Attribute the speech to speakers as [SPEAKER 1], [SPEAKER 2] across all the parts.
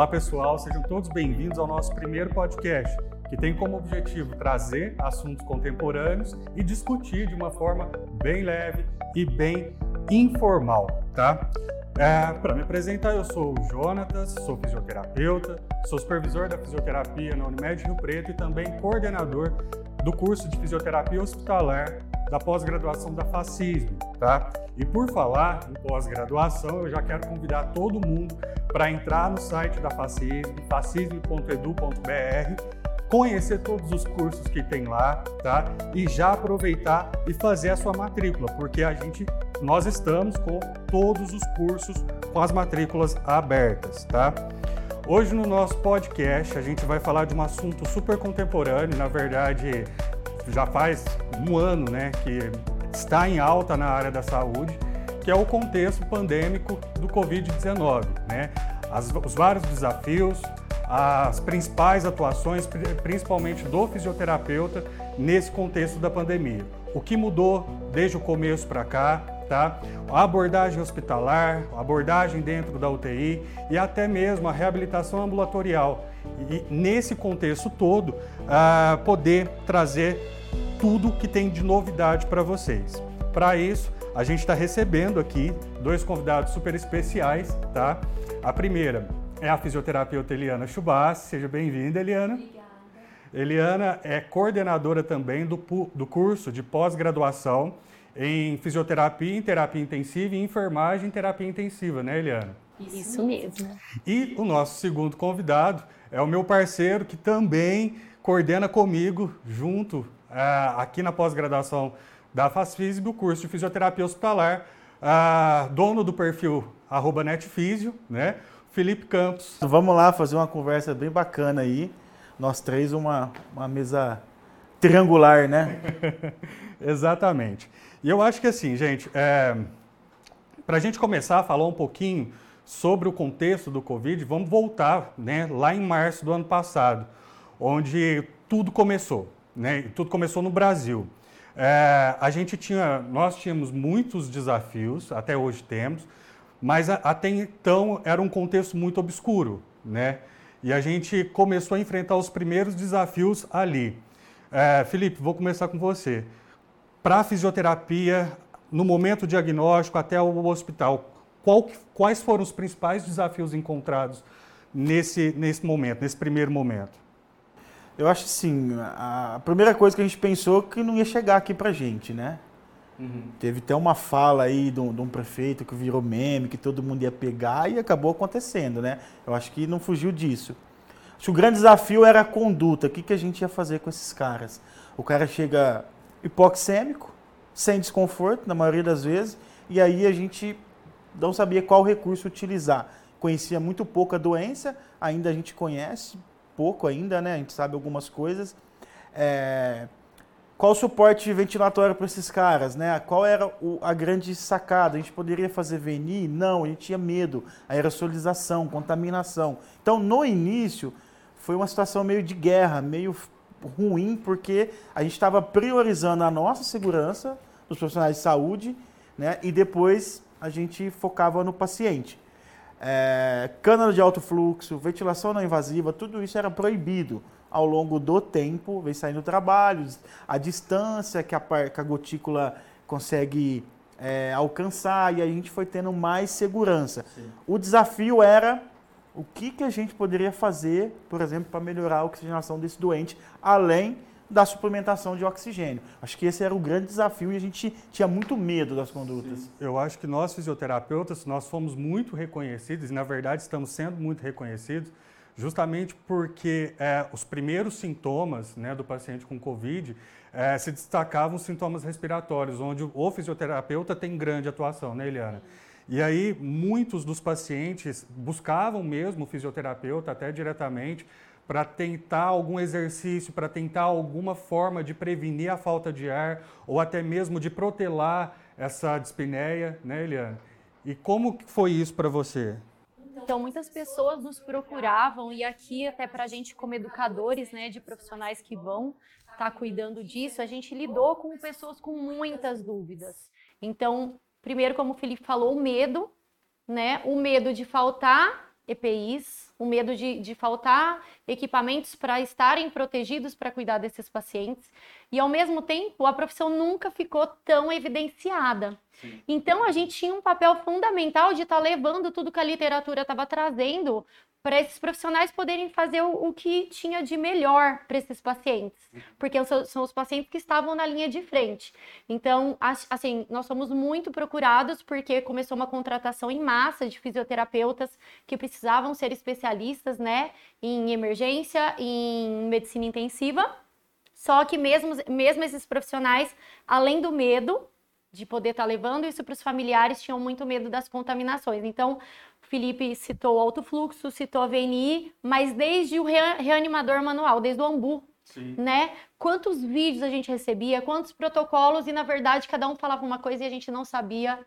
[SPEAKER 1] Olá pessoal, sejam todos bem-vindos ao nosso primeiro podcast, que tem como objetivo trazer assuntos contemporâneos e discutir de uma forma bem leve e bem informal, tá? É, Para me apresentar, eu sou o Jonatas, sou fisioterapeuta, sou supervisor da fisioterapia na Unimed Rio Preto e também coordenador do curso de fisioterapia hospitalar da pós-graduação da Fascismo, tá? E por falar em pós-graduação, eu já quero convidar todo mundo para entrar no site da Fascismo, fascismo.edu.br, conhecer todos os cursos que tem lá, tá? E já aproveitar e fazer a sua matrícula, porque a gente nós estamos com todos os cursos com as matrículas abertas, tá? Hoje no nosso podcast a gente vai falar de um assunto super contemporâneo, na verdade já faz um ano, né, que está em alta na área da saúde, que é o contexto pandêmico do Covid-19, né? Os vários desafios, as principais atuações, principalmente do fisioterapeuta, nesse contexto da pandemia. O que mudou desde o começo para cá, tá? A abordagem hospitalar, a abordagem dentro da UTI e até mesmo a reabilitação ambulatorial. E nesse contexto todo, uh, poder trazer tudo que tem de novidade para vocês. Para isso, a gente está recebendo aqui dois convidados super especiais, tá? A primeira é a fisioterapeuta Eliana Chubassi. Seja bem-vinda, Eliana.
[SPEAKER 2] Obrigada.
[SPEAKER 1] Eliana é coordenadora também do, do curso de pós-graduação em fisioterapia, em terapia intensiva e enfermagem em terapia intensiva, né, Eliana?
[SPEAKER 2] Isso mesmo.
[SPEAKER 1] E o nosso segundo convidado é o meu parceiro que também coordena comigo, junto uh, aqui na pós-graduação da FASFISB, o curso de fisioterapia hospitalar, uh, dono do perfil arroba netfisio, né? Felipe Campos.
[SPEAKER 3] Vamos lá fazer uma conversa bem bacana aí. Nós três, uma, uma mesa triangular, né?
[SPEAKER 1] Exatamente. E eu acho que assim, gente, é, para a gente começar a falar um pouquinho sobre o contexto do Covid, vamos voltar né, lá em março do ano passado, onde tudo começou né? Tudo começou no Brasil. É, a gente tinha, nós tínhamos muitos desafios, até hoje temos, mas a, até então era um contexto muito obscuro, né? E a gente começou a enfrentar os primeiros desafios ali. É, Felipe, vou começar com você. Para a fisioterapia, no momento diagnóstico até o hospital, qual, quais foram os principais desafios encontrados nesse, nesse momento, nesse primeiro momento?
[SPEAKER 3] Eu acho assim, a primeira coisa que a gente pensou que não ia chegar aqui pra gente, né? Uhum. Teve até uma fala aí de um, de um, prefeito que virou meme, que todo mundo ia pegar e acabou acontecendo, né? Eu acho que não fugiu disso. Acho que o grande desafio era a conduta. O que, que a gente ia fazer com esses caras? O cara chega hipoxêmico, sem desconforto, na maioria das vezes, e aí a gente não sabia qual recurso utilizar. Conhecia muito pouco a doença, ainda a gente conhece, pouco ainda, né? A gente sabe algumas coisas. É, qual o suporte ventilatório para esses caras, né? Qual era o, a grande sacada? A gente poderia fazer VNI? Não, a gente tinha medo. Aerosolização, contaminação. Então, no início, foi uma situação meio de guerra, meio ruim, porque a gente estava priorizando a nossa segurança dos profissionais de saúde, né? E depois a gente focava no paciente é, cânula de alto fluxo, ventilação não invasiva, tudo isso era proibido ao longo do tempo, vem saindo trabalhos, a distância que a, que a gotícula consegue é, alcançar e a gente foi tendo mais segurança. Sim. O desafio era o que, que a gente poderia fazer, por exemplo, para melhorar a oxigenação desse doente, além da suplementação de oxigênio. Acho que esse era o grande desafio e a gente tinha muito medo das condutas. Sim.
[SPEAKER 1] Eu acho que nós fisioterapeutas, nós fomos muito reconhecidos e na verdade estamos sendo muito reconhecidos justamente porque é, os primeiros sintomas né, do paciente com Covid é, se destacavam sintomas respiratórios, onde o fisioterapeuta tem grande atuação, né, Eliana? E aí, muitos dos pacientes buscavam mesmo o fisioterapeuta, até diretamente, para tentar algum exercício, para tentar alguma forma de prevenir a falta de ar ou até mesmo de protelar essa dispneia, né, Eliane? E como foi isso para você?
[SPEAKER 2] Então, muitas pessoas nos procuravam e aqui até para a gente como educadores, né, de profissionais que vão estar tá cuidando disso, a gente lidou com pessoas com muitas dúvidas. Então, primeiro, como o Felipe falou, o medo, né, o medo de faltar EPIs, o medo de, de faltar equipamentos para estarem protegidos para cuidar desses pacientes. E ao mesmo tempo, a profissão nunca ficou tão evidenciada. Sim. Então a gente tinha um papel fundamental de estar tá levando tudo que a literatura estava trazendo para esses profissionais poderem fazer o, o que tinha de melhor para esses pacientes, porque são, são, os pacientes que estavam na linha de frente. Então, assim, nós somos muito procurados porque começou uma contratação em massa de fisioterapeutas que precisavam ser especialistas, né, em emergência, em medicina intensiva. Só que mesmo, mesmo esses profissionais, além do medo de poder estar tá levando isso para os familiares, tinham muito medo das contaminações. Então, Felipe citou o alto fluxo, citou a VNI, mas desde o reanimador manual, desde o AMBU, Sim. né? Quantos vídeos a gente recebia, quantos protocolos e na verdade cada um falava uma coisa e a gente não sabia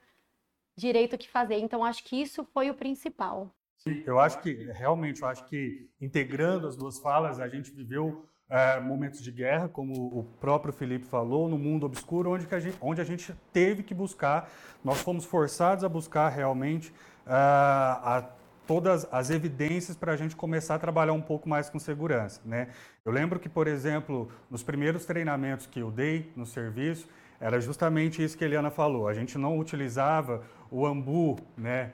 [SPEAKER 2] direito o que fazer. Então acho que isso foi o principal.
[SPEAKER 1] Sim, eu acho que realmente, eu acho que integrando as duas falas, a gente viveu é, momentos de guerra, como o próprio Felipe falou, no mundo obscuro, onde, que a gente, onde a gente teve que buscar, nós fomos forçados a buscar realmente a todas as evidências para a gente começar a trabalhar um pouco mais com segurança. Né? Eu lembro que, por exemplo, nos primeiros treinamentos que eu dei no serviço, era justamente isso que a Eliana falou. A gente não utilizava o ambu, né?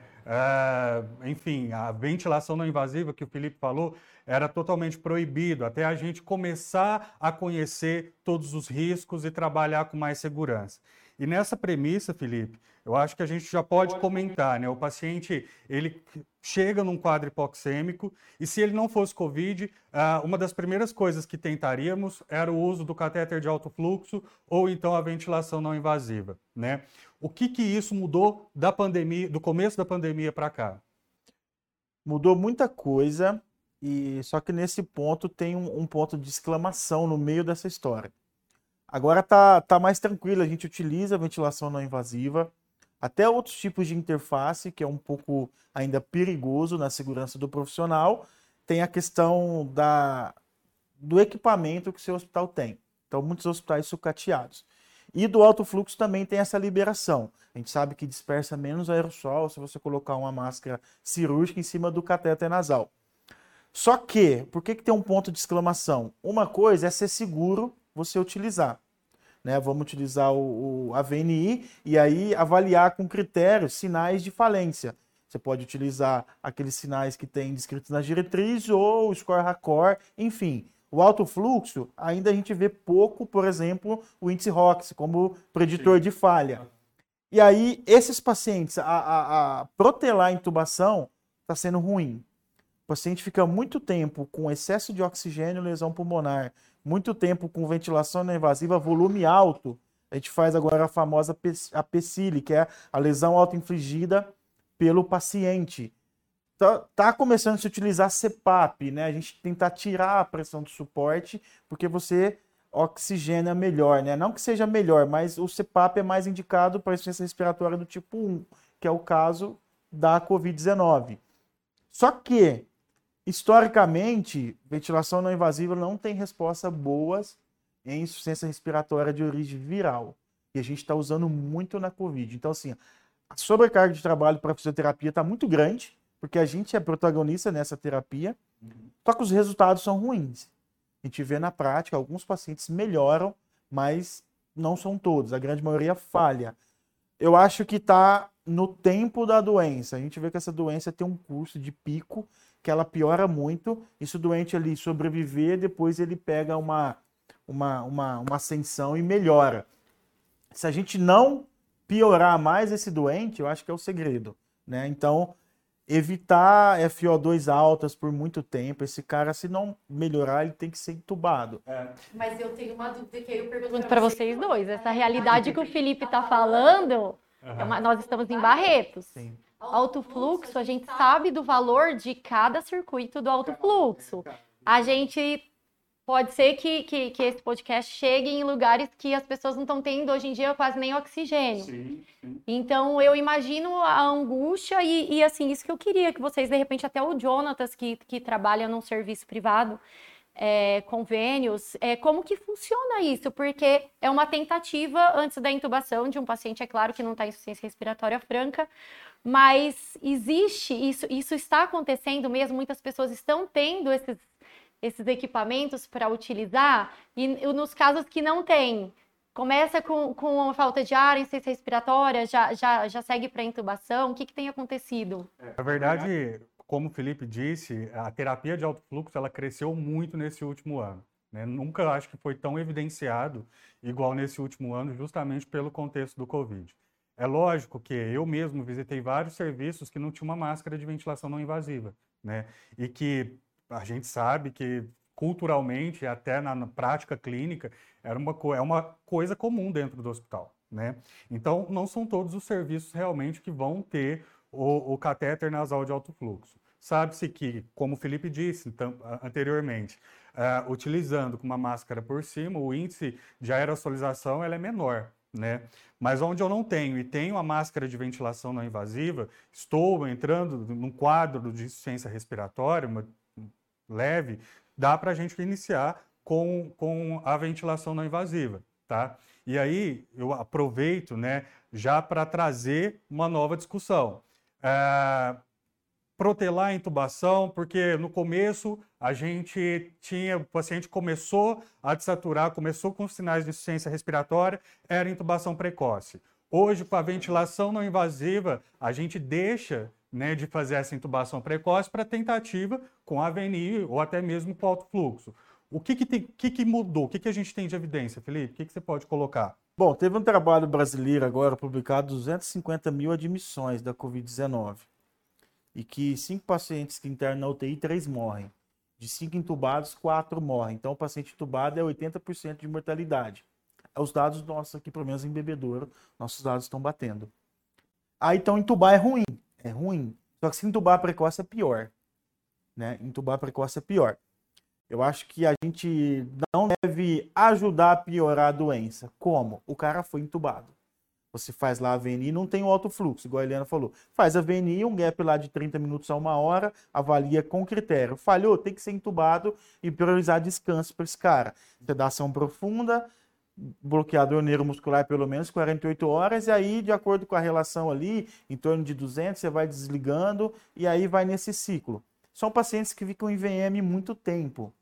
[SPEAKER 1] Enfim, a ventilação não invasiva que o Felipe falou era totalmente proibido, até a gente começar a conhecer todos os riscos e trabalhar com mais segurança. E nessa premissa, Felipe, eu acho que a gente já pode comentar, né? O paciente, ele chega num quadro hipoxêmico e se ele não fosse COVID, ah, uma das primeiras coisas que tentaríamos era o uso do catéter de alto fluxo ou então a ventilação não invasiva, né? O que que isso mudou da pandemia, do começo da pandemia para cá?
[SPEAKER 3] Mudou muita coisa e só que nesse ponto tem um, um ponto de exclamação no meio dessa história. Agora tá, tá mais tranquilo, a gente utiliza a ventilação não invasiva, até outros tipos de interface, que é um pouco ainda perigoso na segurança do profissional. Tem a questão da, do equipamento que seu hospital tem. Então, muitos hospitais sucateados. E do alto fluxo também tem essa liberação. A gente sabe que dispersa menos aerossol se você colocar uma máscara cirúrgica em cima do cateter nasal. Só que, por que, que tem um ponto de exclamação? Uma coisa é ser seguro você utilizar. Né? Vamos utilizar o, o, a VNI e aí avaliar com critérios sinais de falência. Você pode utilizar aqueles sinais que tem descritos na diretriz ou o score raccord, enfim. O alto fluxo, ainda a gente vê pouco, por exemplo, o índice ROX como preditor Sim. de falha. E aí, esses pacientes, a, a, a protelar a intubação está sendo ruim. O paciente fica muito tempo com excesso de oxigênio, lesão pulmonar, muito tempo com ventilação não invasiva, volume alto. A gente faz agora a famosa APCILI, que é a lesão auto-infligida pelo paciente. Tá, tá, começando a se utilizar CPAP, né? A gente tentar tirar a pressão do suporte, porque você oxigena melhor, né? Não que seja melhor, mas o CPAP é mais indicado para insuficiência respiratória do tipo 1, que é o caso da COVID-19. Só que Historicamente, ventilação não invasiva não tem respostas boas em insuficiência respiratória de origem viral. E a gente está usando muito na Covid. Então, assim, a sobrecarga de trabalho para fisioterapia está muito grande, porque a gente é protagonista nessa terapia, só que os resultados são ruins. A gente vê na prática, alguns pacientes melhoram, mas não são todos, a grande maioria falha. Eu acho que está no tempo da doença. A gente vê que essa doença tem um curso de pico que ela piora muito. E se o doente ali sobreviver, depois ele pega uma, uma, uma, uma ascensão e melhora. Se a gente não piorar mais esse doente, eu acho que é o segredo. Né? Então, evitar FO2 altas por muito tempo. Esse cara, se não melhorar, ele tem que ser entubado.
[SPEAKER 2] É. Mas eu tenho uma dúvida que eu pergunto para vocês dois. Essa realidade que o Felipe está falando, uhum. é uma, nós estamos em Barretos. Sim alto fluxo, a gente sabe do valor de cada circuito do alto fluxo. A gente pode ser que, que, que, esse podcast chegue em lugares que as pessoas não estão tendo hoje em dia quase nem oxigênio. Sim, sim. Então eu imagino a angústia e, e, assim, isso que eu queria que vocês, de repente, até o Jonatas, que, que trabalha num serviço privado, é, convênios, é, como que funciona isso? Porque é uma tentativa antes da intubação de um paciente, é claro que não está em insuficiência respiratória franca, mas existe isso, isso está acontecendo mesmo, muitas pessoas estão tendo esses, esses equipamentos para utilizar, e nos casos que não tem, começa com, com falta de ar, insuficiência respiratória, já, já, já segue para intubação, o que, que tem acontecido?
[SPEAKER 1] Na verdade, como o Felipe disse, a terapia de alto fluxo ela cresceu muito nesse último ano. Né? Nunca acho que foi tão evidenciado igual nesse último ano, justamente pelo contexto do Covid. É lógico que eu mesmo visitei vários serviços que não tinham uma máscara de ventilação não invasiva, né? E que a gente sabe que culturalmente, até na, na prática clínica, era uma, é uma coisa comum dentro do hospital, né? Então, não são todos os serviços realmente que vão ter o, o catéter nasal de alto fluxo. Sabe-se que, como o Felipe disse então, anteriormente, uh, utilizando com uma máscara por cima, o índice de aerosolização ela é menor. Né? Mas onde eu não tenho e tenho a máscara de ventilação não invasiva, estou entrando num quadro de insuficiência respiratória uma, leve, dá para a gente iniciar com, com a ventilação não invasiva. Tá? E aí eu aproveito né, já para trazer uma nova discussão. É, protelar a intubação, porque no começo a gente tinha, o paciente começou a desaturar, começou com sinais de insuficiência respiratória, era intubação precoce. Hoje, com a ventilação não invasiva, a gente deixa né, de fazer essa intubação precoce para tentativa com a VNI ou até mesmo com alto fluxo. O que, que, tem, que, que mudou? O que, que a gente tem de evidência, Felipe? O que, que você pode colocar?
[SPEAKER 3] Bom, teve um trabalho brasileiro agora publicado, 250 mil admissões da Covid-19. E que cinco pacientes que internam na UTI, três morrem. De cinco entubados, quatro morrem. Então, o paciente entubado é 80% de mortalidade. Os dados nossos aqui, pelo menos em bebedouro, nossos dados estão batendo. Aí, então, entubar é ruim. É ruim. Só que se entubar precoce é pior. Né? Entubar precoce é pior. Eu acho que a gente não deve ajudar a piorar a doença. Como? O cara foi entubado. Você faz lá a VNI, não tem o alto fluxo, igual a Helena falou. Faz a VNI, um gap lá de 30 minutos a uma hora, avalia com critério. Falhou, tem que ser entubado e priorizar descanso para esse cara. Sedação profunda, bloqueador neuromuscular pelo menos 48 horas, e aí, de acordo com a relação ali, em torno de 200, você vai desligando, e aí vai nesse ciclo. São pacientes que ficam em VM muito tempo.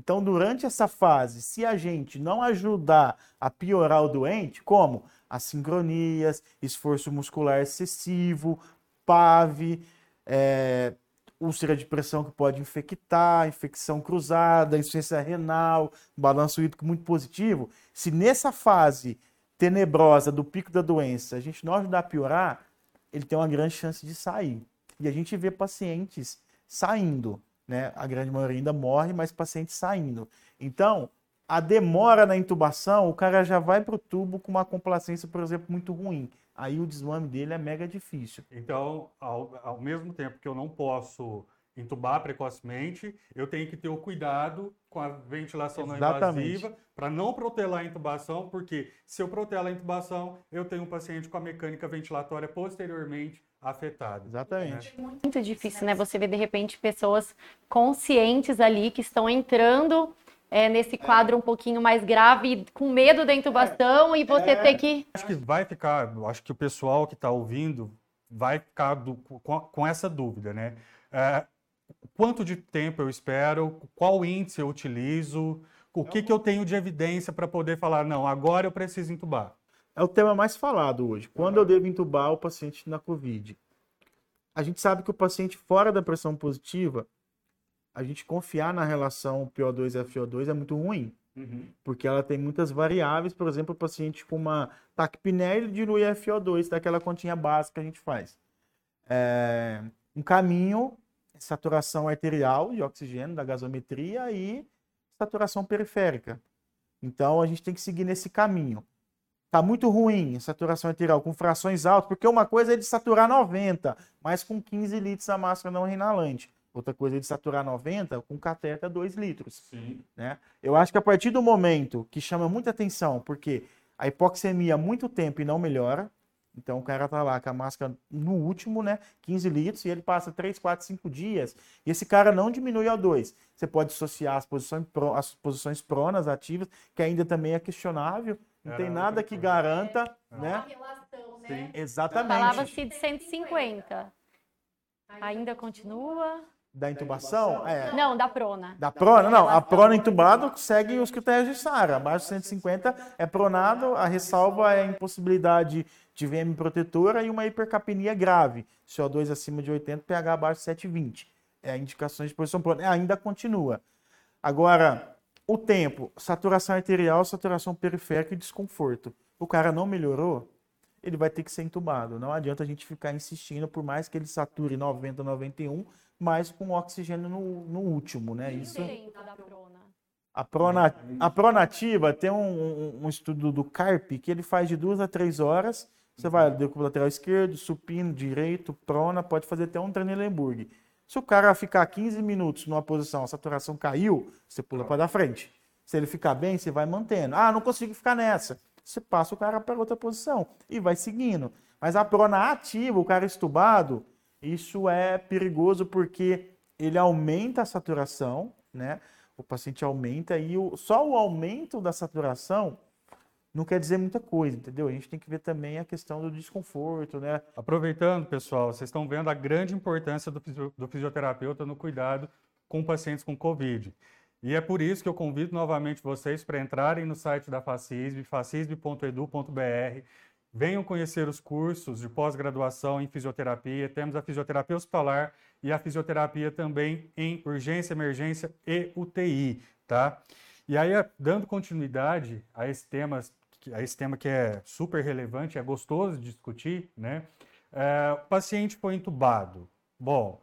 [SPEAKER 3] Então, durante essa fase, se a gente não ajudar a piorar o doente, como? Assincronias, esforço muscular excessivo, PAV, é, úlcera de pressão que pode infectar, infecção cruzada, insuficiência renal, balanço hídrico muito positivo, se nessa fase tenebrosa do pico da doença a gente não ajudar a piorar, ele tem uma grande chance de sair. E a gente vê pacientes saindo né? A grande maioria ainda morre, mas paciente saindo. Então, a demora na intubação, o cara já vai para o tubo com uma complacência, por exemplo, muito ruim. Aí o desmame dele é mega difícil.
[SPEAKER 1] Então, ao, ao mesmo tempo que eu não posso intubar precocemente, eu tenho que ter o cuidado com a ventilação Exatamente. não invasiva para não protelar a intubação, porque se eu protelar a intubação, eu tenho um paciente com a mecânica ventilatória posteriormente afetada.
[SPEAKER 3] Exatamente.
[SPEAKER 2] Né? Muito difícil, né? Você vê de repente pessoas conscientes ali que estão entrando é, nesse quadro um pouquinho mais grave, com medo da intubação é, e você é, ter que.
[SPEAKER 1] Acho que vai ficar, acho que o pessoal que está ouvindo vai ficar do, com, com, essa dúvida, né? É, quanto de tempo eu espero? Qual índice eu utilizo? O que, que eu tenho de evidência para poder falar, não, agora eu preciso entubar?
[SPEAKER 3] É o tema mais falado hoje. Quando eu devo entubar o paciente na COVID? A gente sabe que o paciente fora da pressão positiva, a gente confiar na relação PO2 FO2 é muito ruim. Uhum. Porque ela tem muitas variáveis, por exemplo, o paciente com uma taquipneia dilui FO2, daquela continha básica que a gente faz. É, um caminho, saturação arterial de oxigênio, da gasometria e saturação periférica. Então a gente tem que seguir nesse caminho. Tá muito ruim a saturação arterial com frações altas, porque uma coisa é de saturar 90, mas com 15 litros a máscara não inalante. Outra coisa é de saturar 90 com cateter 2 litros. Sim. Né? Eu acho que a partir do momento que chama muita atenção, porque a hipoxemia há muito tempo e não melhora, Então o cara tá lá com a máscara no último, né? 15 litros, e ele passa 3, 4, 5 dias, e esse cara não diminui ao 2. Você pode associar as posições, as posições pronas ativas, que ainda também é questionável. Não tem nada que garanta, é, né?
[SPEAKER 2] Relação, né? Sim.
[SPEAKER 3] Exatamente.
[SPEAKER 2] Falava-se de 150. Ainda continua?
[SPEAKER 3] Da intubação? É.
[SPEAKER 2] Não, da prona.
[SPEAKER 3] Da prona? Não, a prona intubado segue os critérios de SARA. Abaixo de 150 é pronado, a ressalva é a impossibilidade de VM protetora e uma hipercapnia grave. CO2 acima de 80, pH abaixo de 720. É indicações de posição prona. É, ainda continua. Agora, o tempo, saturação arterial, saturação periférica e desconforto. O cara não melhorou, ele vai ter que ser entubado. Não adianta a gente ficar insistindo, por mais que ele sature 90, 91, mas com oxigênio no, no último, né? Isso. A, prona, a pronativa tem um, um, estudo do CARP que ele faz de duas a três horas. Você vai do lateral esquerdo, supino, direito, prona, pode fazer até um Trendelenburg. Se o cara ficar 15 minutos numa posição, a saturação caiu, você pula para da frente. Se ele ficar bem, você vai mantendo. Ah, não consigo ficar nessa. Você passa o cara para outra posição e vai seguindo. Mas a prona ativa, o cara estubado, isso é perigoso porque ele aumenta a saturação, né? O paciente aumenta e o, só o aumento da saturação não quer dizer muita coisa, entendeu? A gente tem que ver também a questão do desconforto, né?
[SPEAKER 1] Aproveitando, pessoal, vocês estão vendo a grande importância do, do fisioterapeuta no cuidado com pacientes com Covid. E é por isso que eu convido novamente vocês para entrarem no site da Facisb, facisb.edu.br, Venham conhecer os cursos de pós-graduação em fisioterapia. Temos a fisioterapia hospitalar e a fisioterapia também em urgência, emergência e UTI, tá? E aí, dando continuidade a esse tema, a esse tema que é super relevante, é gostoso de discutir, né? É, o paciente foi entubado. Bom,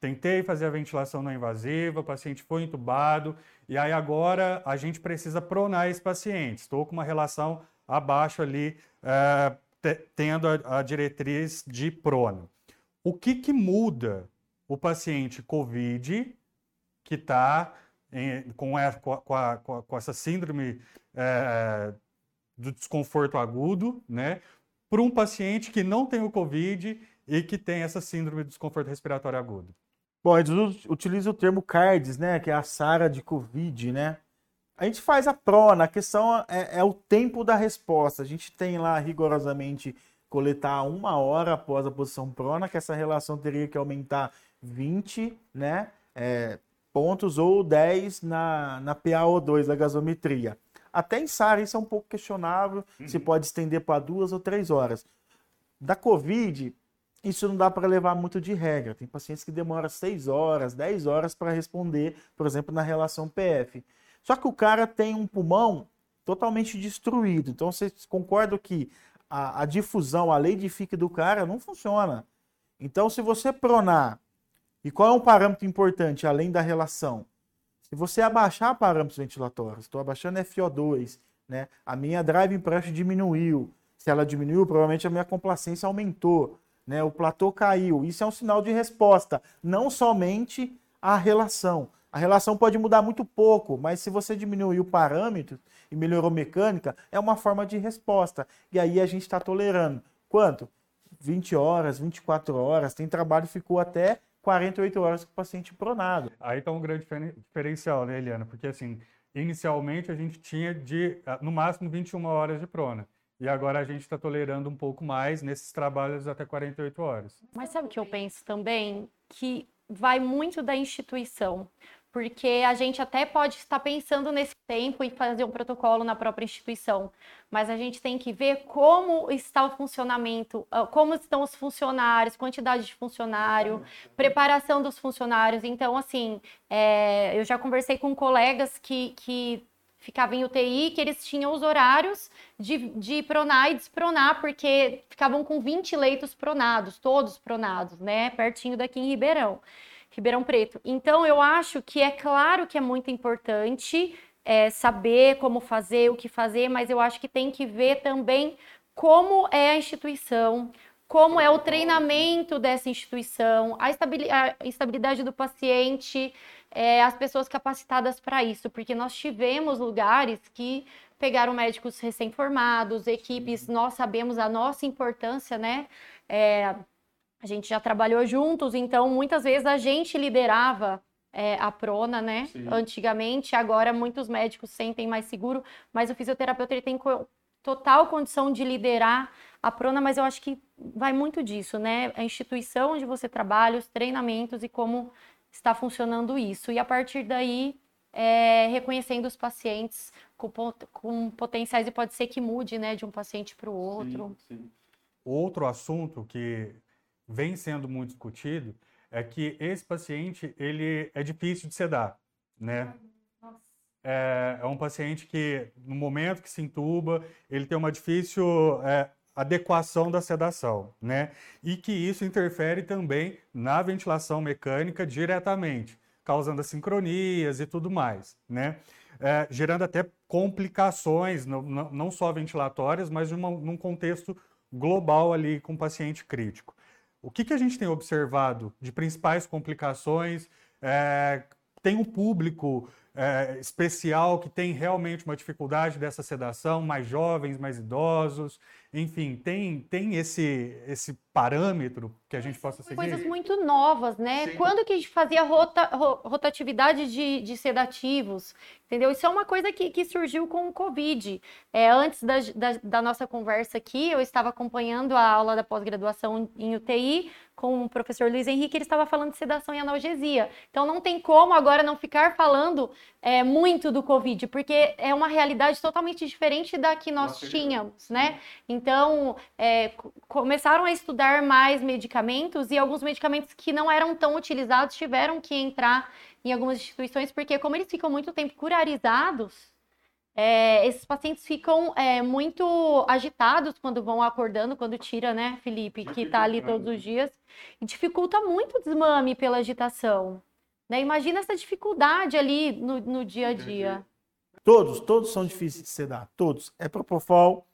[SPEAKER 1] tentei fazer a ventilação não invasiva, o paciente foi entubado, e aí agora a gente precisa pronar esse paciente. Estou com uma relação abaixo ali, é, tendo a, a, diretriz de prona. O que, que muda o paciente COVID que está com, com, com, essa síndrome é, do desconforto agudo, né, para um paciente que não tem o COVID e que tem essa síndrome do desconforto respiratório agudo?
[SPEAKER 3] Bom, eles utilizam o termo CARDS, né, que é a SARA de COVID, né? A gente faz a prona, a questão é, é, o tempo da resposta. A gente tem lá rigorosamente coletar uma hora após a posição prona, que essa relação teria que aumentar 20 né, é, pontos ou 10 na, na PaO2 da gasometria. Até em SAR isso é um pouco questionável, uhum. se pode estender para duas ou três horas. Da Covid, isso não dá para levar muito de regra. Tem pacientes que demoram 6 horas, 10 horas para responder, por exemplo, na relação PF. Só que o cara tem um pulmão totalmente destruído. Então vocês concordam que a, a difusão, a lei de fique do cara não funciona. Então, se você pronar, e qual é um parâmetro importante além da relação? Se você abaixar parâmetros ventilatórios, estou abaixando FO2, né? a minha driving pressure diminuiu. Se ela diminuiu, provavelmente a minha complacência aumentou. Né? O platô caiu. Isso é um sinal de resposta, não somente a relação. A relação pode mudar muito pouco, mas se você diminuir o parâmetro e melhorou mecânica, é uma forma de resposta. E aí a gente está tolerando. Quanto? 20 horas, 24 horas. Tem trabalho que ficou até 48 horas com o paciente pronado.
[SPEAKER 1] Aí está um grande diferencial, né, Eliana? Porque assim, inicialmente a gente tinha de, ah, no máximo, 21 horas de prona. E agora a gente está tolerando um pouco mais nesses trabalhos até 48 horas.
[SPEAKER 2] Mas sabe o que eu penso também? Que vai muito da instituição porque a gente até pode estar pensando nesse tempo e fazer um protocolo na própria instituição, mas a gente tem que ver como está o funcionamento, ah, como estão os funcionários, quantidade de funcionário, preparação dos funcionários. Então, assim, é, eu já conversei com colegas que, que ficavam em UTI, que eles tinham os horários de, de pronar e despronar, porque ficavam com 20 leitos pronados, todos pronados, né, pertinho daqui em Ribeirão. Ribeirão Preto. Então, eu acho que é claro que é muito importante é, saber como fazer, o que fazer, mas eu acho que tem que ver também como é a instituição, como é o treinamento dessa instituição, a estabilidade do paciente, é, as pessoas capacitadas para isso, porque nós tivemos lugares que pegaram médicos recém-formados, equipes, nós sabemos a nossa importância, né? É, a gente já trabalhou juntos, então muitas vezes a gente liderava é, a prona, né? Sim. Antigamente, agora muitos médicos sentem mais seguro, mas o fisioterapeuta ele tem total condição de liderar a prona, mas eu acho que vai muito disso, né? A instituição onde você trabalha, os treinamentos e como está funcionando isso. E a partir daí, é, reconhecendo os pacientes com, com, potenciais e pode ser que mude, né, de um paciente para o outro. Sim, sim.
[SPEAKER 1] Outro assunto que vem sendo muito discutido é que esse paciente ele é difícil de sedar, né? É, é, um paciente que, no momento que se intuba, ele tem uma difícil é, adequação da sedação, né? E que isso interfere também na ventilação mecânica diretamente, causando sincronias e tudo mais, né? É, gerando até complicações, não, não só ventilatórias, mas uma, num contexto global ali com o paciente crítico. O que, que a gente tem observado de principais complicações? É, tem um público é, especial que tem realmente uma dificuldade dessa sedação, mais jovens, mais idosos, enfim, tem, tem esse, esse parâmetro que a gente possa seguir?
[SPEAKER 2] Coisas muito novas, né? Sim. Quando que a gente fazia rota, rotatividade de, de, sedativos? Entendeu? Isso é uma coisa que, que surgiu com o Covid. É, antes da, da, da nossa conversa aqui, eu estava acompanhando a aula da pós-graduação em UTI com o professor Luiz Henrique, ele estava falando de sedação e analgesia. Então não tem como agora não ficar falando é, muito do Covid, porque é uma realidade totalmente diferente da que nós tínhamos, né? Então, é, começaram a estudar mais medicamentos e alguns medicamentos que não eram tão utilizados tiveram que entrar em algumas instituições, porque como eles ficam muito tempo curarizados, é, esses pacientes ficam é, muito agitados quando vão acordando, quando tira, né, Felipe, que está ali todos os dias, e dificulta muito o desmame pela agitação. Né? Imagina essa dificuldade ali no, no dia a dia.
[SPEAKER 3] Todos, todos são difíceis de sedar, todos. É propofol,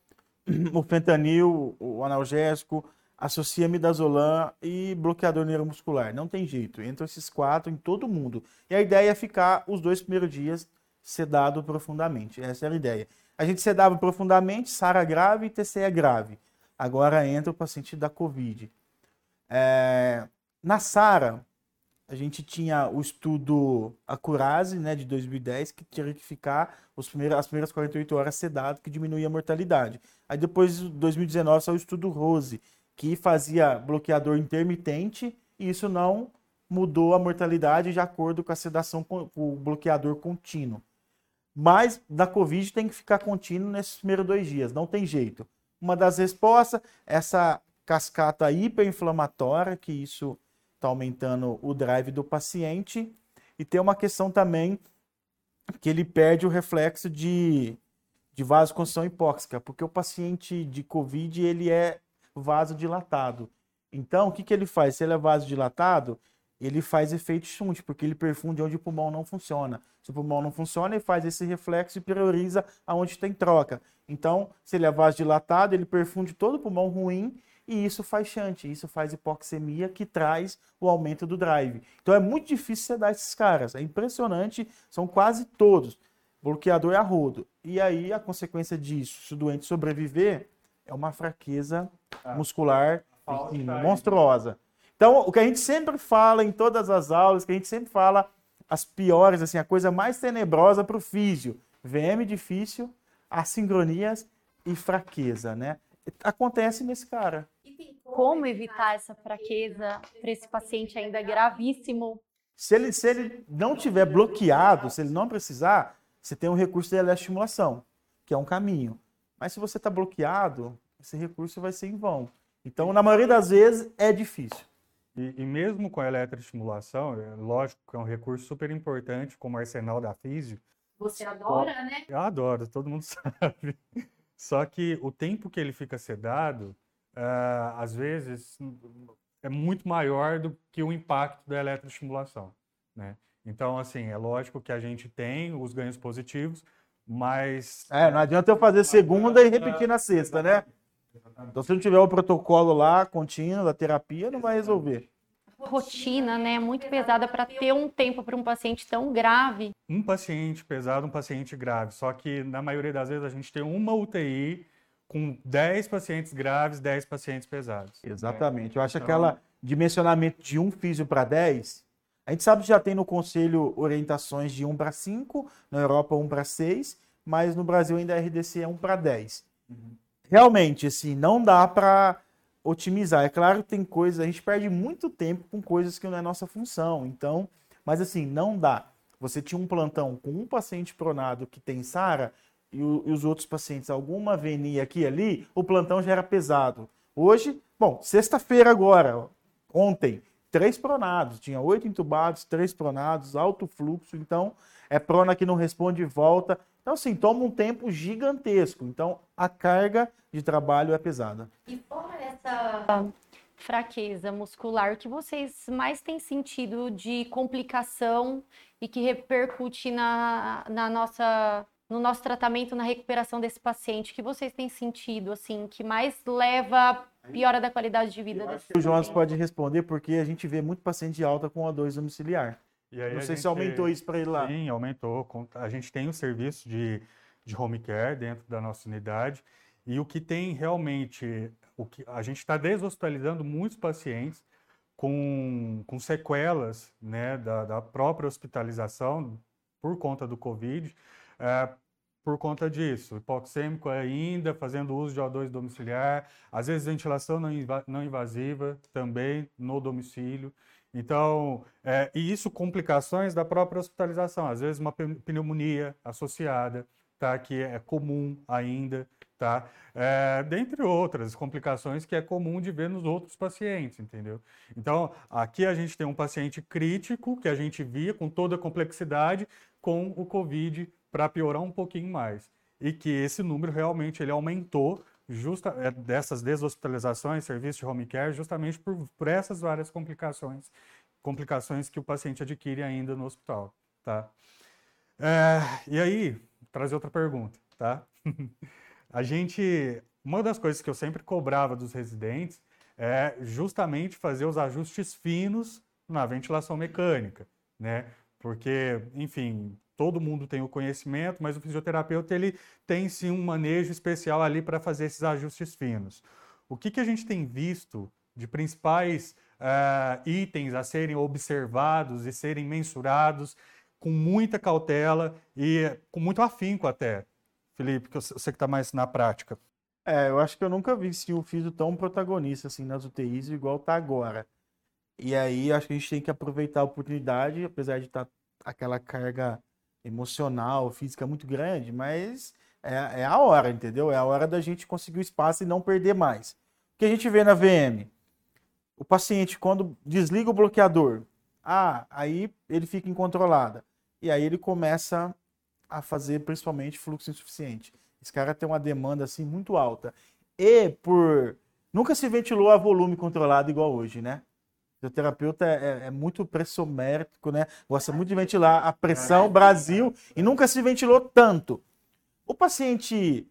[SPEAKER 3] o fentanil, o analgésico, associa midazolam e bloqueador neuromuscular. Não tem jeito. Entre esses quatro em todo mundo. E a ideia é ficar os dois primeiros dias sedado profundamente. Essa era a ideia. A gente sedava profundamente, SARA grave e TCE grave. Agora entra o paciente da COVID. É... Na SARA, a gente tinha o estudo Acurase, né, de 2010, que tinha que ficar os primeiros, as primeiras 48 horas sedado, que diminuía a mortalidade. Aí depois, em 2019, saiu o estudo Rose, que fazia bloqueador intermitente, e isso não mudou a mortalidade de acordo com a sedação com o bloqueador contínuo. Mas da Covid tem que ficar contínuo nesses primeiros dois dias, não tem jeito. Uma das respostas, essa cascata hiperinflamatória, que isso está aumentando o drive do paciente. E tem uma questão também que ele perde o reflexo de, de vasoconstrição hipóxica, porque o paciente de COVID ele é vasodilatado. Então, o que, que ele faz? Se ele é vasodilatado, ele faz efeito shunt, porque ele perfunde onde o pulmão não funciona. Se o pulmão não funciona, ele faz esse reflexo e prioriza aonde tem troca. Então, se ele é vasodilatado, ele perfunde todo o pulmão ruim e isso faz chante, isso faz hipoxemia que traz o aumento do drive. Então é muito difícil você dar esses caras, é impressionante, são quase todos bloqueador a rodo. E aí a consequência disso, se o doente sobreviver, é uma fraqueza ah, muscular assim, monstruosa. Então, o que a gente sempre fala em todas as aulas, que a gente sempre fala as piores, assim, a coisa mais tenebrosa para o físio, VM difícil, assincronias e fraqueza, né? Acontece nesse cara
[SPEAKER 2] como evitar essa fraqueza para esse paciente ainda gravíssimo?
[SPEAKER 3] Se ele, se ele não tiver bloqueado, se ele não precisar, você tem um recurso de eletroestimulação, que é um caminho. Mas se você está bloqueado, esse recurso vai ser em vão. Então, na maioria das vezes, é difícil.
[SPEAKER 1] E, e, mesmo com a eletroestimulação, é lógico que é um recurso super importante, como arsenal da físio.
[SPEAKER 2] Você adora, né?
[SPEAKER 1] Eu adoro, todo mundo sabe. Só que o tempo que ele fica sedado, uh, às vezes, é muito maior do que o impacto da eletroestimulação, né? Então, assim, é lógico que a gente tem os ganhos positivos, mas...
[SPEAKER 3] É, não adianta eu fazer segunda e repetir na sexta, né? Então, se não tiver o protocolo lá, contínuo, da terapia, não vai resolver.
[SPEAKER 2] rotina, né, muito pesada para ter um tempo para um paciente tão grave.
[SPEAKER 1] Um paciente pesado, um paciente grave. Só que na maioria das vezes a gente tem uma UTI com 10 pacientes graves, 10 pacientes pesados.
[SPEAKER 3] Exatamente. Eu acho então... aquela dimensionamento de um físio para 10, a gente sabe que já tem no conselho orientações de 1 para 5, na Europa 1 para 6, mas no Brasil ainda a RDC é 1 para 10. Uhum. Realmente, assim, não dá para otimizar. É claro que tem coisas, a gente perde muito tempo com coisas que não é nossa função. Então, mas assim, não dá. Você tinha um plantão com um paciente pronado que tem SARA e, o, e os outros pacientes alguma venia aqui e ali, o plantão já era pesado. Hoje, bom, sexta-feira agora, ontem, três pronados, tinha oito entubados, três pronados, alto fluxo, então é prona que não responde volta. Então, assim, toma um tempo gigantesco. Então, a carga de trabalho é pesada.
[SPEAKER 2] E fora essa fraqueza muscular, o que vocês mais têm sentido de complicação e que repercute na, na nossa no nosso tratamento, na recuperação desse paciente? que vocês têm sentido, assim, que mais leva a piora da qualidade de vida desse
[SPEAKER 3] O Jonas pode responder, porque a gente vê muito paciente de alta com O2 domiciliar. Não sei gente, se aumentou isso para ele lá.
[SPEAKER 1] Sim, aumentou. A gente tem um serviço de, de home care dentro da nossa unidade. E o que tem realmente, o que a gente está deshospitalizando muitos pacientes com, com sequelas né, da, da própria hospitalização por conta do Covid, é, por conta disso. Hipoxêmico ainda, fazendo uso de O2 domiciliar, às vezes ventilação não invasiva também no domicílio. Então, é, e isso complicações da própria hospitalização, às vezes uma pneumonia associada, tá, que é comum ainda, tá? É, dentre outras complicações que é comum de ver nos outros pacientes, entendeu? Então, aqui a gente tem um paciente crítico que a gente via com toda a complexidade com o COVID para piorar um pouquinho mais. E que esse número realmente ele aumentou justa, é, dessas deshospitalizações, serviço de home care, justamente por, por essas várias complicações, complicações que o paciente adquire ainda no hospital, tá? É, e aí, trazer outra pergunta, tá? a gente, uma das coisas que eu sempre cobrava dos residentes é justamente fazer os ajustes finos na ventilação mecânica, né? Porque, enfim, todo mundo tem o conhecimento, mas o fisioterapeuta ele tem sim um manejo especial ali para fazer esses ajustes finos. O que, que a gente tem visto de principais uh, itens a serem observados e serem mensurados com muita cautela e com muito afinco até, Felipe, que sei que está mais na prática.
[SPEAKER 3] É, eu acho que eu nunca vi sim, o físio tão protagonista assim nas UTIs igual está agora. E aí acho que a gente tem que aproveitar a oportunidade, apesar de estar tá aquela carga emocional, física muito grande, mas é, é, a hora, entendeu? É a hora da gente conseguir o espaço e não perder mais. O que a gente vê na VM? O paciente, quando desliga o bloqueador, ah, aí ele fica incontrolada. E aí ele começa a fazer principalmente fluxo insuficiente. Esse cara tem uma demanda assim muito alta. E por. Nunca se ventilou a volume controlado igual hoje, né? O terapeuta é, é, muito pressomérico, né? Gosta muito de ventilar a pressão Brasil e nunca se ventilou tanto. O paciente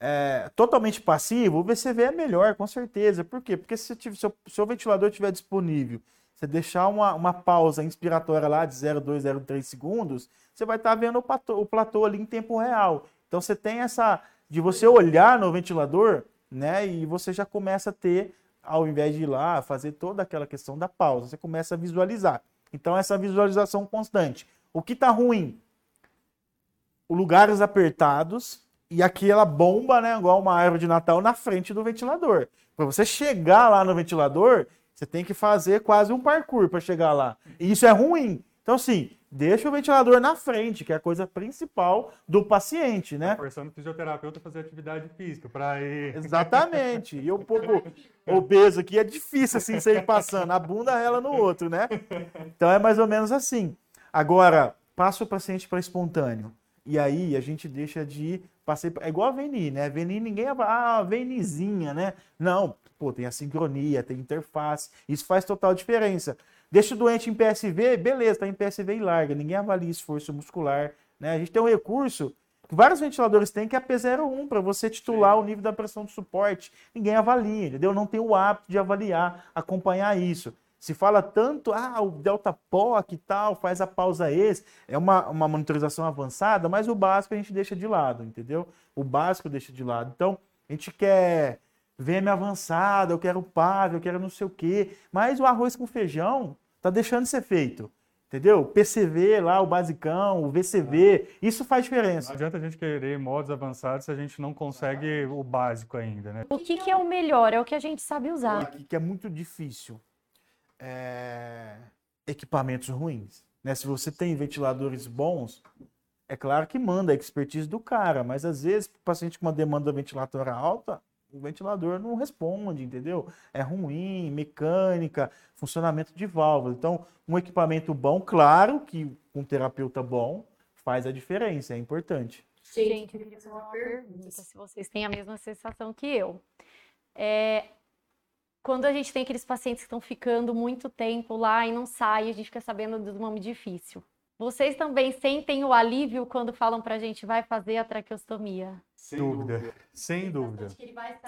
[SPEAKER 3] é, totalmente passivo, o VCV é melhor, com certeza. Por quê? Porque se, se o seu ventilador estiver disponível, você deixar uma, uma pausa inspiratória lá de 0,2, 0,3 segundos, você vai estar tá vendo o platô, o platô ali em tempo real. Então você tem essa de você olhar no ventilador, né? E você já começa a ter ao invés de ir lá fazer toda aquela questão da pausa, você começa a visualizar. Então, essa visualização constante. O que está ruim? Lugares apertados e aquela bomba, né, igual uma árvore de Natal, na frente do ventilador. Para você chegar lá no ventilador, você tem que fazer quase um parkour para chegar lá. E isso é ruim. Então, assim, deixa o ventilador na frente, que é a coisa principal do paciente, né?
[SPEAKER 1] Forçando o fisioterapeuta a fazer atividade física para ir.
[SPEAKER 3] Exatamente. E o pouco obeso aqui é difícil assim sair passando, a bunda ela no outro, né? Então é mais ou menos assim. Agora, passa o paciente para espontâneo. E aí a gente deixa de passei é igual a VNI, né? VNI ninguém ah, VNIzinha, né? Não, pô, tem a sincronia, tem interface, isso faz total diferença. Deixa o doente em PSV, beleza, está em PSV e larga. Ninguém avalia esforço muscular. Né? A gente tem um recurso que vários ventiladores têm, que é a P01, para você titular Sim. o nível da pressão de suporte. Ninguém avalia, entendeu? Não tem o hábito de avaliar, acompanhar isso. Se fala tanto, ah, o Delta POC e tal, faz a pausa esse, é uma, uma monitorização avançada, mas o básico a gente deixa de lado, entendeu? O básico deixa de lado. Então, a gente quer VM avançada, eu quero PAV, eu quero não sei o quê, mas o arroz com feijão tá deixando de ser feito. Entendeu? PCV lá, o basicão, o VCV, isso faz diferença.
[SPEAKER 1] Não adianta a gente querer modos avançados se a gente não consegue o básico ainda, né?
[SPEAKER 2] O que, que é o melhor? É o que a gente sabe usar.
[SPEAKER 3] O que é muito difícil é, equipamentos ruins. Né? Se você tem ventiladores bons, é claro que manda a expertise do cara, mas às vezes o paciente com uma demanda ventilatória alta, o ventilador não responde, entendeu? É ruim, mecânica, funcionamento de válvula. Então, um equipamento bom, claro que um terapeuta bom faz a diferença, é importante.
[SPEAKER 2] Gente, eu queria fazer uma pergunta, se vocês têm a mesma sensação que eu. É, quando a gente tem aqueles pacientes que estão ficando muito tempo lá e não saem, a gente fica sabendo do nome difícil. Vocês também sentem o alívio quando falam pra gente vai fazer a traqueostomia?
[SPEAKER 1] Sem dúvida, sem dúvida.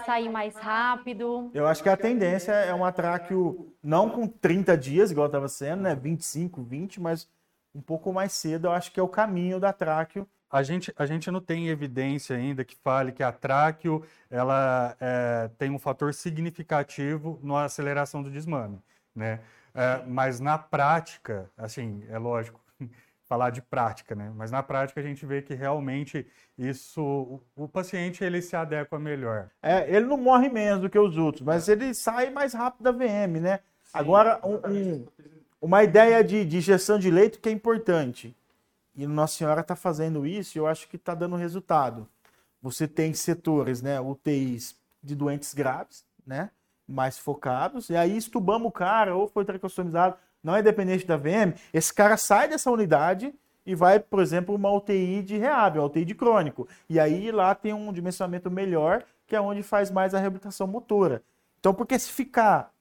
[SPEAKER 2] Sair mais rápido.
[SPEAKER 3] Eu acho que a tendência é uma tráqueo não com 30 dias, igual estava sendo, né? 25, 20, mas um pouco mais cedo, eu acho que é o caminho da tráqueo
[SPEAKER 1] a gente, a gente não tem evidência ainda que fale que a tráqueo ela é, tem um fator significativo na aceleração do desmame, né? É, mas na prática, assim, é lógico falar de prática, né? Mas na prática a gente vê que realmente isso, o, o paciente ele se adequa melhor.
[SPEAKER 3] É, ele não morre menos do que os outros, mas ele sai mais rápido da VM, né? Sim, Agora, um, um, uma ideia de, de gestão de leito que é importante e Nossa Senhora está fazendo isso e eu acho que está dando resultado. Você tem setores, né, UTIs de doentes graves, né, mais focados, e aí estubamos o cara, ou foi tracostomizado, não é dependente da VM, esse cara sai dessa unidade e vai, por exemplo, uma UTI de reab, uma UTI de crônico. E aí lá tem um dimensionamento melhor, que é onde faz mais a reabilitação motora. Então, porque se ficar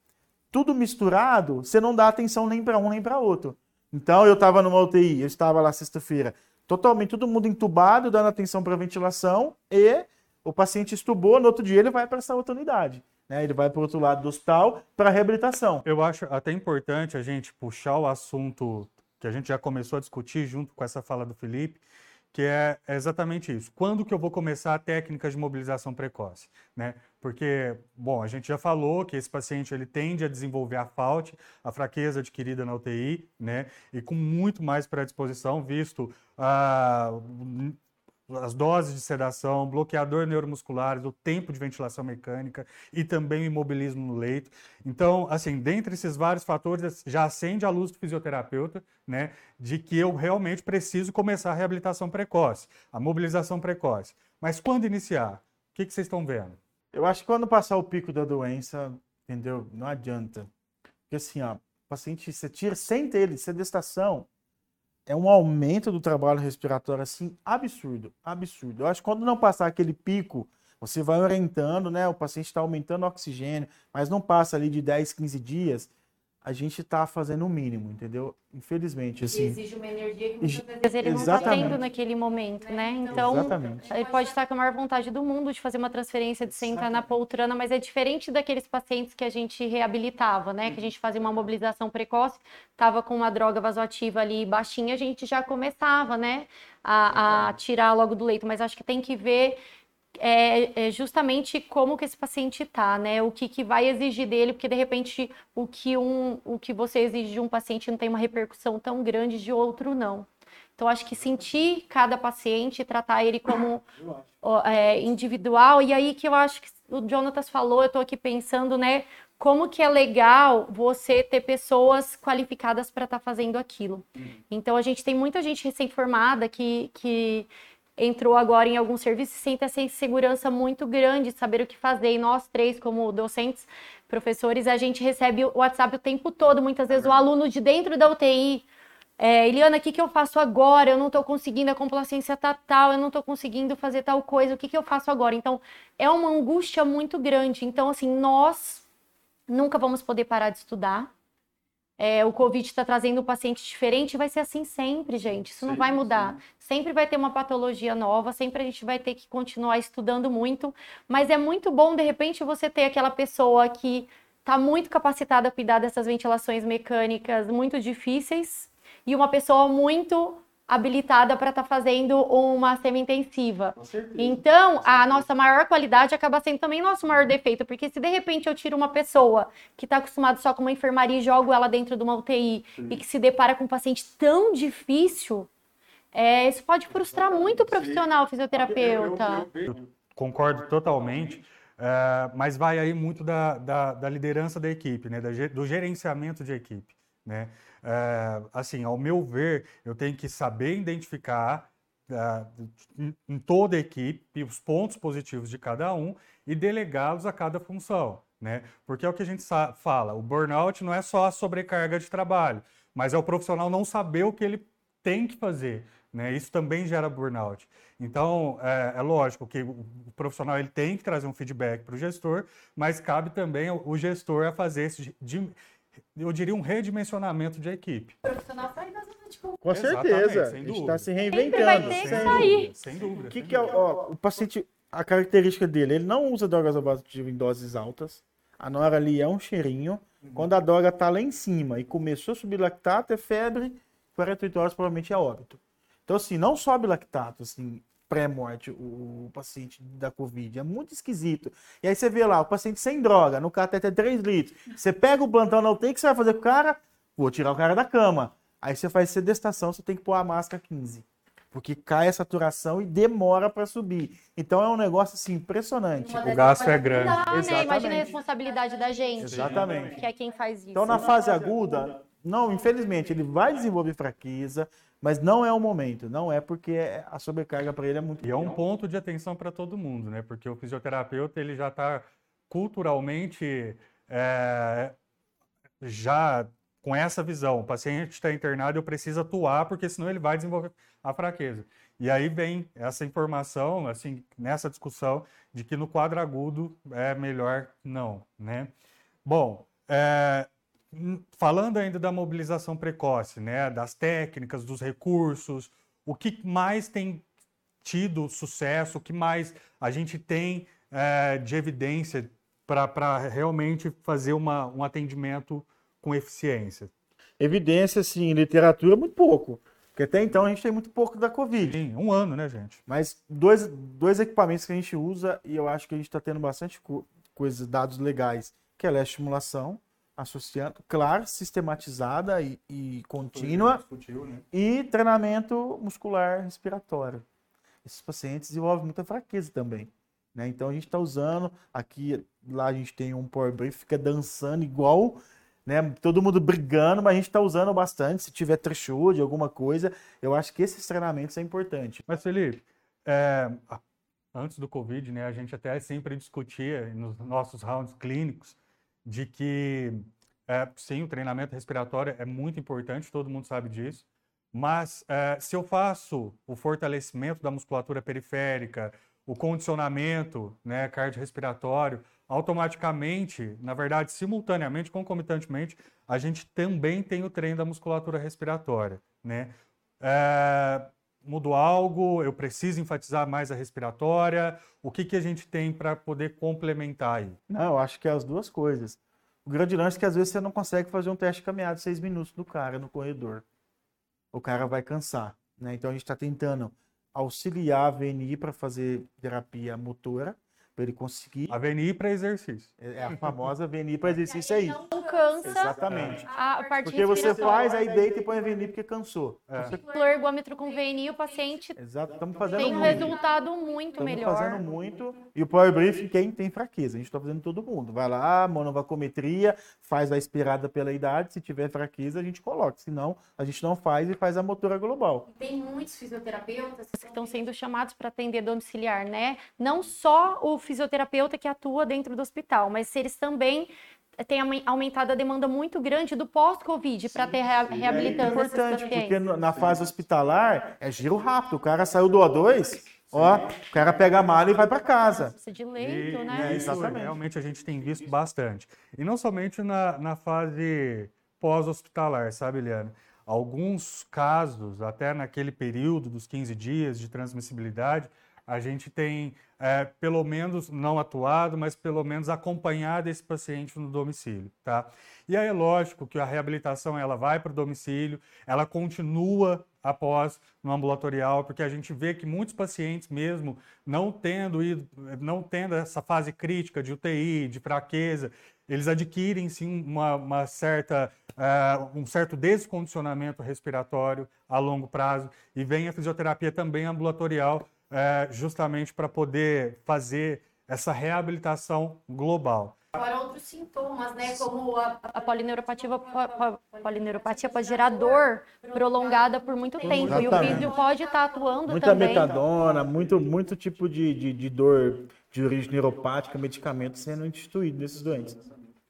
[SPEAKER 3] tudo misturado, você não dá atenção nem para um nem para outro. Então eu estava numa UTI, eu estava lá sexta-feira, totalmente todo mundo entubado, dando atenção para ventilação e o paciente estubou, no outro dia ele vai para essa outra unidade. Né? Ele vai para o outro lado do hospital para reabilitação.
[SPEAKER 1] Eu acho até importante a gente puxar o assunto que a gente já começou a discutir junto com essa fala do Felipe, que é exatamente isso. Quando que eu vou começar a técnica de mobilização precoce? Né? Porque, bom, a gente já falou que esse paciente ele tende a desenvolver a FAUT, a fraqueza adquirida na UTI, né? E com muito mais predisposição, visto a as doses de sedação, bloqueador neuromusculares, o tempo de ventilação mecânica e também o imobilismo no leito. Então, assim, dentre esses vários fatores, já acende a luz do fisioterapeuta, né, de que eu realmente preciso começar a reabilitação precoce, a mobilização precoce. Mas quando iniciar? O que, que vocês estão vendo?
[SPEAKER 3] Eu acho que quando passar o pico da doença, entendeu? Não adianta. Porque assim, ó, o paciente, você tira sem ter ele, sedestação, é um aumento do trabalho respiratório assim absurdo, absurdo. Eu acho que quando não passar aquele pico, você vai orientando, né? O paciente está aumentando o oxigênio, mas não passa ali de 10, 15 dias, a gente está fazendo o mínimo, entendeu? Infelizmente, assim.
[SPEAKER 2] exige uma energia que muitas vezes ele não está tendo naquele momento, né? Então, Exatamente. ele pode estar com a maior vontade do mundo de fazer uma transferência, de sentar Exatamente. na poltrona, mas é diferente daqueles pacientes que a gente reabilitava, né? Que a gente fazia uma mobilização precoce, estava com uma droga vasoativa ali baixinha, a gente já começava, né? A, a tirar logo do leito, mas acho que tem que ver é, é, justamente como que esse paciente está, né? O que, que vai exigir dele, porque de repente o que, um, o que você exige de um paciente não tem uma repercussão tão grande de outro não. Então, acho que sentir cada paciente, tratar ele como é, individual, e aí que eu acho que o Jonatas falou, eu estou aqui pensando, né? Como que é legal você ter pessoas qualificadas para estar tá fazendo aquilo. Uhum. Então, a gente tem muita gente recém-formada que, que entrou agora em algum serviço e sente essa insegurança muito grande, saber o que fazer. E nós três, como docentes, professores, a gente recebe o WhatsApp o tempo todo, muitas vezes o aluno de dentro da UTI. É, Eliana, o que, que eu faço agora? Eu não estou conseguindo, a complacência tá tal, eu não estou conseguindo fazer tal coisa, o que, que eu faço agora? Então, é uma angústia muito grande. Então, assim, nós nunca vamos poder parar de estudar, é, o Covid está trazendo um paciente diferente, vai ser assim sempre, gente. Isso sim, não vai mudar. Sim. Sempre vai ter uma patologia nova, sempre a gente vai ter que continuar estudando muito. Mas é muito bom, de repente, você ter aquela pessoa que está muito capacitada a cuidar dessas ventilações mecânicas muito difíceis e uma pessoa muito habilitada para estar tá fazendo uma semi-intensiva. Então, a nossa maior qualidade acaba sendo também nosso maior defeito, porque se de repente eu tiro uma pessoa que está acostumada só com uma enfermaria e jogo ela dentro de uma UTI Sim. e que se depara com um paciente tão difícil, é, isso pode frustrar muito o profissional Sim. fisioterapeuta.
[SPEAKER 1] Eu, eu, eu, concordo totalmente. Uh, mas vai aí muito da, da, da, liderança da equipe, né? Da, do gerenciamento de equipe. Né? É, assim, ao meu ver, eu tenho que saber identificar uh, em toda a equipe os pontos positivos de cada um e delegá-los a cada função. Né? Porque é o que a gente fala, o burnout não é só a sobrecarga de trabalho, mas é o profissional não saber o que ele tem que fazer. Né? Isso também gera burnout. Então, é, é, lógico que o profissional ele tem que trazer um feedback para o gestor, mas cabe também o, gestor a fazer esse, eu diria, um redimensionamento de equipe.
[SPEAKER 3] O profissional sai da zona de conforto. Com certeza. A gente está se reinventando. Sempre
[SPEAKER 2] vai ter que sair.
[SPEAKER 1] Sem dúvida.
[SPEAKER 3] O que, que é ó, o paciente, a característica dele? Ele não usa drogas abativas em doses altas. A nora ali é um cheirinho. Uhum. Quando a droga está lá em cima e começou a subir lactato, é febre, 48 horas provavelmente é óbito. Então, assim, não sobe lactato, assim, pré-morte o, paciente da Covid. É muito esquisito. E aí você vê lá, o paciente sem droga, no cateter 3 litros. Você pega o plantão não tem, o que você vai fazer com o cara? Vou tirar o cara da cama. Aí você faz sedestação, você tem que pôr a máscara 15. Porque cai a saturação e demora para subir. Então é um negócio assim impressionante.
[SPEAKER 1] O gasto é grande.
[SPEAKER 2] né? Imagina a responsabilidade da gente.
[SPEAKER 3] Exatamente.
[SPEAKER 2] Que é quem faz isso.
[SPEAKER 3] Então na fase aguda, não, infelizmente, ele vai desenvolver fraqueza, mas não é o momento, não é porque a sobrecarga para ele é muito.
[SPEAKER 1] E é um ponto de atenção para todo mundo, né? Porque o fisioterapeuta ele já está culturalmente é, já com essa visão. O paciente está internado, eu preciso atuar, porque senão ele vai desenvolver a fraqueza. E aí vem essa informação, assim, nessa discussão de que no quadro agudo é melhor não, né? Bom, é, falando ainda da mobilização precoce, né, das técnicas, dos recursos, o que mais tem tido sucesso, o que mais a gente tem é, de evidência para realmente fazer uma, um atendimento com eficiência?
[SPEAKER 3] Evidência, sim, literatura, muito pouco. Porque até então a gente tem muito pouco da Covid.
[SPEAKER 1] Sim, um ano, né, gente?
[SPEAKER 3] Mas dois, dois equipamentos que a gente usa e eu acho que a gente está tendo bastante co coisas, dados legais, que é a estimulação associando, claro, sistematizada e, e contínua, discutiu, né? e treinamento muscular respiratório. Esses pacientes desenvolvem muita fraqueza também. Né? Então a gente está usando, aqui, lá a gente tem um power brief, fica dançando igual, né? todo mundo brigando, mas a gente está usando bastante. Se tiver threshold, alguma coisa, eu acho que esses treinamentos é importante.
[SPEAKER 1] Mas Felipe, é, antes do Covid, né, a gente até sempre discutia nos nossos rounds clínicos de que, é, sim, o treinamento respiratório é muito importante, todo mundo sabe disso, mas é, se eu faço o fortalecimento da musculatura periférica, o condicionamento né, cardiorrespiratório, automaticamente, na verdade, simultaneamente, concomitantemente, a gente também tem o treino da musculatura respiratória. Né? É, mudou algo? Eu preciso enfatizar mais a respiratória? O que, que a gente tem para poder complementar aí?
[SPEAKER 3] Não, eu acho que é as duas coisas. O grande lance é que às vezes você não consegue fazer um teste de caminhada de seis minutos do cara no corredor. O cara vai cansar. Né? Então a gente está tentando auxiliar a VNI para fazer terapia motora para ele conseguir.
[SPEAKER 1] A VNI para exercício.
[SPEAKER 3] É, é a famosa VNI para exercício aí.
[SPEAKER 2] Não cansa.
[SPEAKER 3] Exatamente.
[SPEAKER 2] A parte
[SPEAKER 3] porque você faz, aí deita e põe a VNI porque cansou.
[SPEAKER 2] É. Você... O ergômetro com VNI, o paciente
[SPEAKER 3] Exato, estamos fazendo
[SPEAKER 2] tem
[SPEAKER 3] um
[SPEAKER 2] muito. resultado muito
[SPEAKER 3] estamos
[SPEAKER 2] melhor.
[SPEAKER 3] fazendo muito. E o Power Briefing, quem tem fraqueza, a gente está fazendo todo mundo. Vai lá, monovacometria, faz a esperada pela idade, se tiver fraqueza, a gente coloca. Senão, a gente não faz e faz a motora global.
[SPEAKER 2] Tem muitos fisioterapeutas que estão sendo chamados para atender domiciliar, né? Não só o fisioterapeuta que atua dentro do hospital, mas eles também têm aumentado a demanda muito grande do pós-Covid para ter rea reabilitando
[SPEAKER 3] é importante, porque na fase hospitalar é giro rápido. O cara saiu do O2, ó, o cara pega a mala e vai para casa.
[SPEAKER 2] Precisa de leito, e, né?
[SPEAKER 1] É, exatamente. Realmente a gente tem visto bastante. E não somente na, na fase pós-hospitalar, sabe, Eliana? Alguns casos, até naquele período dos 15 dias de transmissibilidade, a gente tem é, pelo menos não atuado, mas pelo menos acompanhado esse paciente no domicílio, tá? E aí é lógico que a reabilitação ela vai para o domicílio, ela continua após no ambulatorial, porque a gente vê que muitos pacientes mesmo não tendo ido, não tendo essa fase crítica de UTI, de fraqueza, eles adquirem sim uma, uma certa, uh, um certo descondicionamento respiratório a longo prazo e vem a fisioterapia também ambulatorial uh, justamente para poder fazer essa reabilitação global.
[SPEAKER 2] Agora, outros sintomas, né? Como a, a polineuropatia, a polineuropatia pode gerar dor prolongada por muito tempo. Exatamente. E o físio pode estar tá atuando
[SPEAKER 3] Muita
[SPEAKER 2] também.
[SPEAKER 3] Muita metadona, muito, muito tipo de, de, de dor de origem neuropática, medicamento sendo instituído nesses doentes.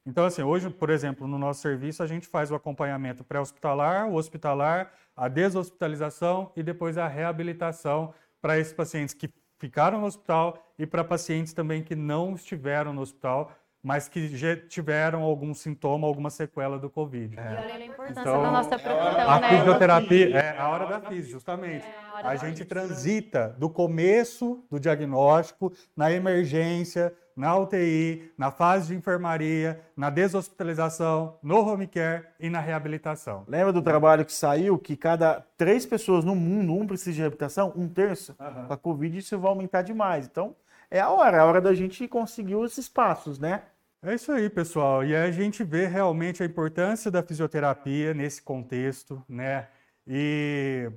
[SPEAKER 1] Então, assim, hoje, por exemplo, no nosso serviço, a gente faz o acompanhamento pré-hospitalar, o hospitalar, a deshospitalização e depois a reabilitação para esses pacientes que ficaram no hospital e para pacientes também que não estiveram no hospital, mas que já tiveram algum sintoma, alguma sequela do Covid.
[SPEAKER 2] É. E olha a importância então, da nossa profissão,
[SPEAKER 1] a né? fisioterapia é a hora da física, justamente. É a, a gente transita do começo do diagnóstico, na emergência, na UTI, na fase de enfermaria, na deshospitalização, no home care e na reabilitação.
[SPEAKER 3] Lembra do trabalho que saiu que cada três pessoas no mundo, um precisa de reabilitação, um terço? Uhum. Com a Covid isso vai aumentar demais. Então, é a hora, é a hora da gente conseguir esses passos, né?
[SPEAKER 1] É isso aí, pessoal. E a gente vê realmente a importância da fisioterapia nesse contexto, né? E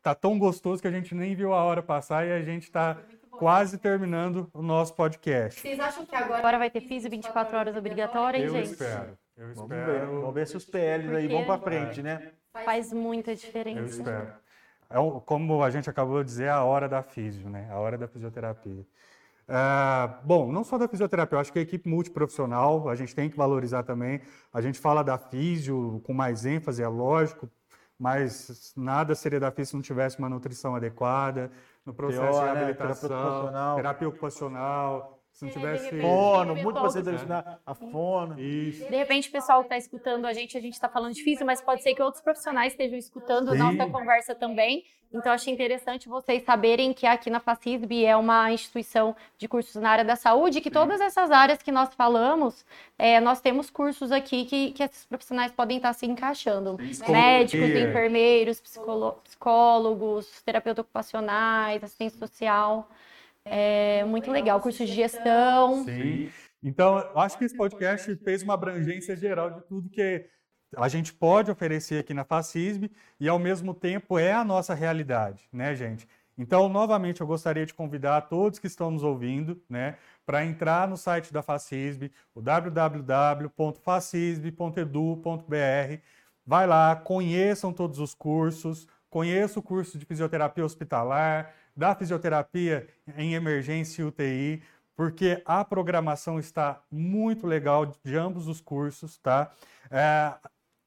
[SPEAKER 1] tá tão gostoso que a gente nem viu a hora passar e a gente está quase terminando o nosso podcast.
[SPEAKER 2] Vocês acham que agora vai ter FISO 24 horas obrigatória, hein,
[SPEAKER 1] eu
[SPEAKER 2] gente?
[SPEAKER 1] Espero. Eu
[SPEAKER 3] espero. Vamos ver, vamos ver se os PLs aí vão para frente, é. né?
[SPEAKER 2] Faz muita diferença.
[SPEAKER 1] Eu espero. É, como a gente acabou de dizer, é a hora da físio, né? A hora da fisioterapia. É, bom, não só da fisioterapia, eu acho que a equipe multiprofissional a gente tem que valorizar também. A gente fala da físio com mais ênfase, é lógico, mas nada seria da físio se não tivesse uma nutrição adequada, no processo Pior, de né? reabilitação, né? terapia ocupacional, se não tivesse.
[SPEAKER 3] Fono, muito você ensinar a fono.
[SPEAKER 2] Isso. De repente, o pessoal que está escutando a gente, a gente está falando difícil, mas pode ser que outros profissionais estejam escutando a nossa conversa também. Então, achei interessante vocês saberem que aqui na FACISB é uma instituição de cursos na área da saúde, que todas essas áreas que nós falamos, é, nós temos cursos aqui que, que esses profissionais podem estar se encaixando. Médicos, enfermeiros, psicólogos, terapeutas ocupacionais, assistente social. É muito legal, curso de gestão.
[SPEAKER 1] Sim. Então, acho que esse podcast fez uma abrangência geral de tudo que a gente pode oferecer aqui na FACISB e, ao mesmo tempo, é a nossa realidade, né, gente? Então, novamente, eu gostaria de convidar todos que estão nos ouvindo, né, para entrar no site da FACISB, o www.facisb.edu.br. Vai lá, conheçam todos os cursos, conheça o curso de fisioterapia hospitalar, da fisioterapia em emergência e UTI, porque a programação está muito legal de ambos os cursos, tá? É,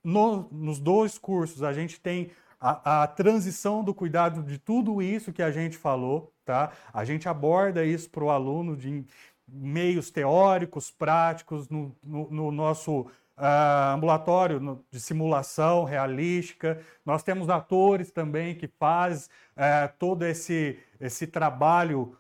[SPEAKER 1] no, nos dois cursos a gente tem a, a, transição do cuidado de tudo isso que a gente falou, tá? A gente aborda isso para o aluno de meios teóricos, práticos, no, no, no nosso Uh, ambulatório no, de simulação realística. Nós temos atores também que fazem uh, todo esse, esse trabalho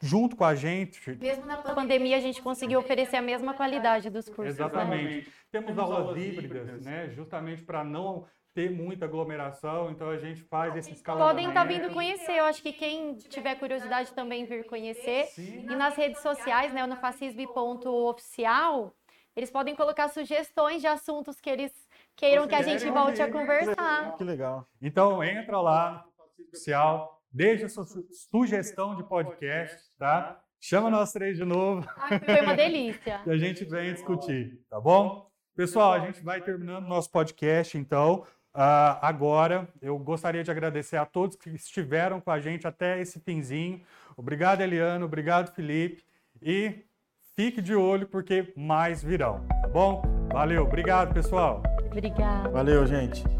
[SPEAKER 1] junto com a gente.
[SPEAKER 2] Mesmo na pandemia, a gente conseguiu oferecer a mesma qualidade dos cursos.
[SPEAKER 1] Né? Exatamente. Né? Temos, Temos aulas híbridas, né? justamente para não ter muita aglomeração, então a gente faz esse escalonamento.
[SPEAKER 2] Podem estar tá vindo conhecer, eu acho que quem tiver curiosidade também vir conhecer. Sim. E nas redes sociais, né, no facisb.oficial, eles podem colocar sugestões de assuntos que eles queiram que a gente volte a conversar.
[SPEAKER 3] Que legal.
[SPEAKER 1] Então, entra lá no oficial, deixa a sua sugestão de podcast, tá? Chama nós três de novo.
[SPEAKER 2] Ai, foi uma delícia.
[SPEAKER 1] e a gente vem discutir, tá bom? Pessoal, a gente vai terminando nosso podcast, então. Uh, agora, eu gostaria de agradecer a todos que estiveram com a gente até esse finzinho. Obrigado, Eliano. Obrigado, Felipe. E Fique de olho porque mais virão, tá bom? Valeu, obrigado, pessoal.
[SPEAKER 2] Obrigada.
[SPEAKER 3] Valeu, gente.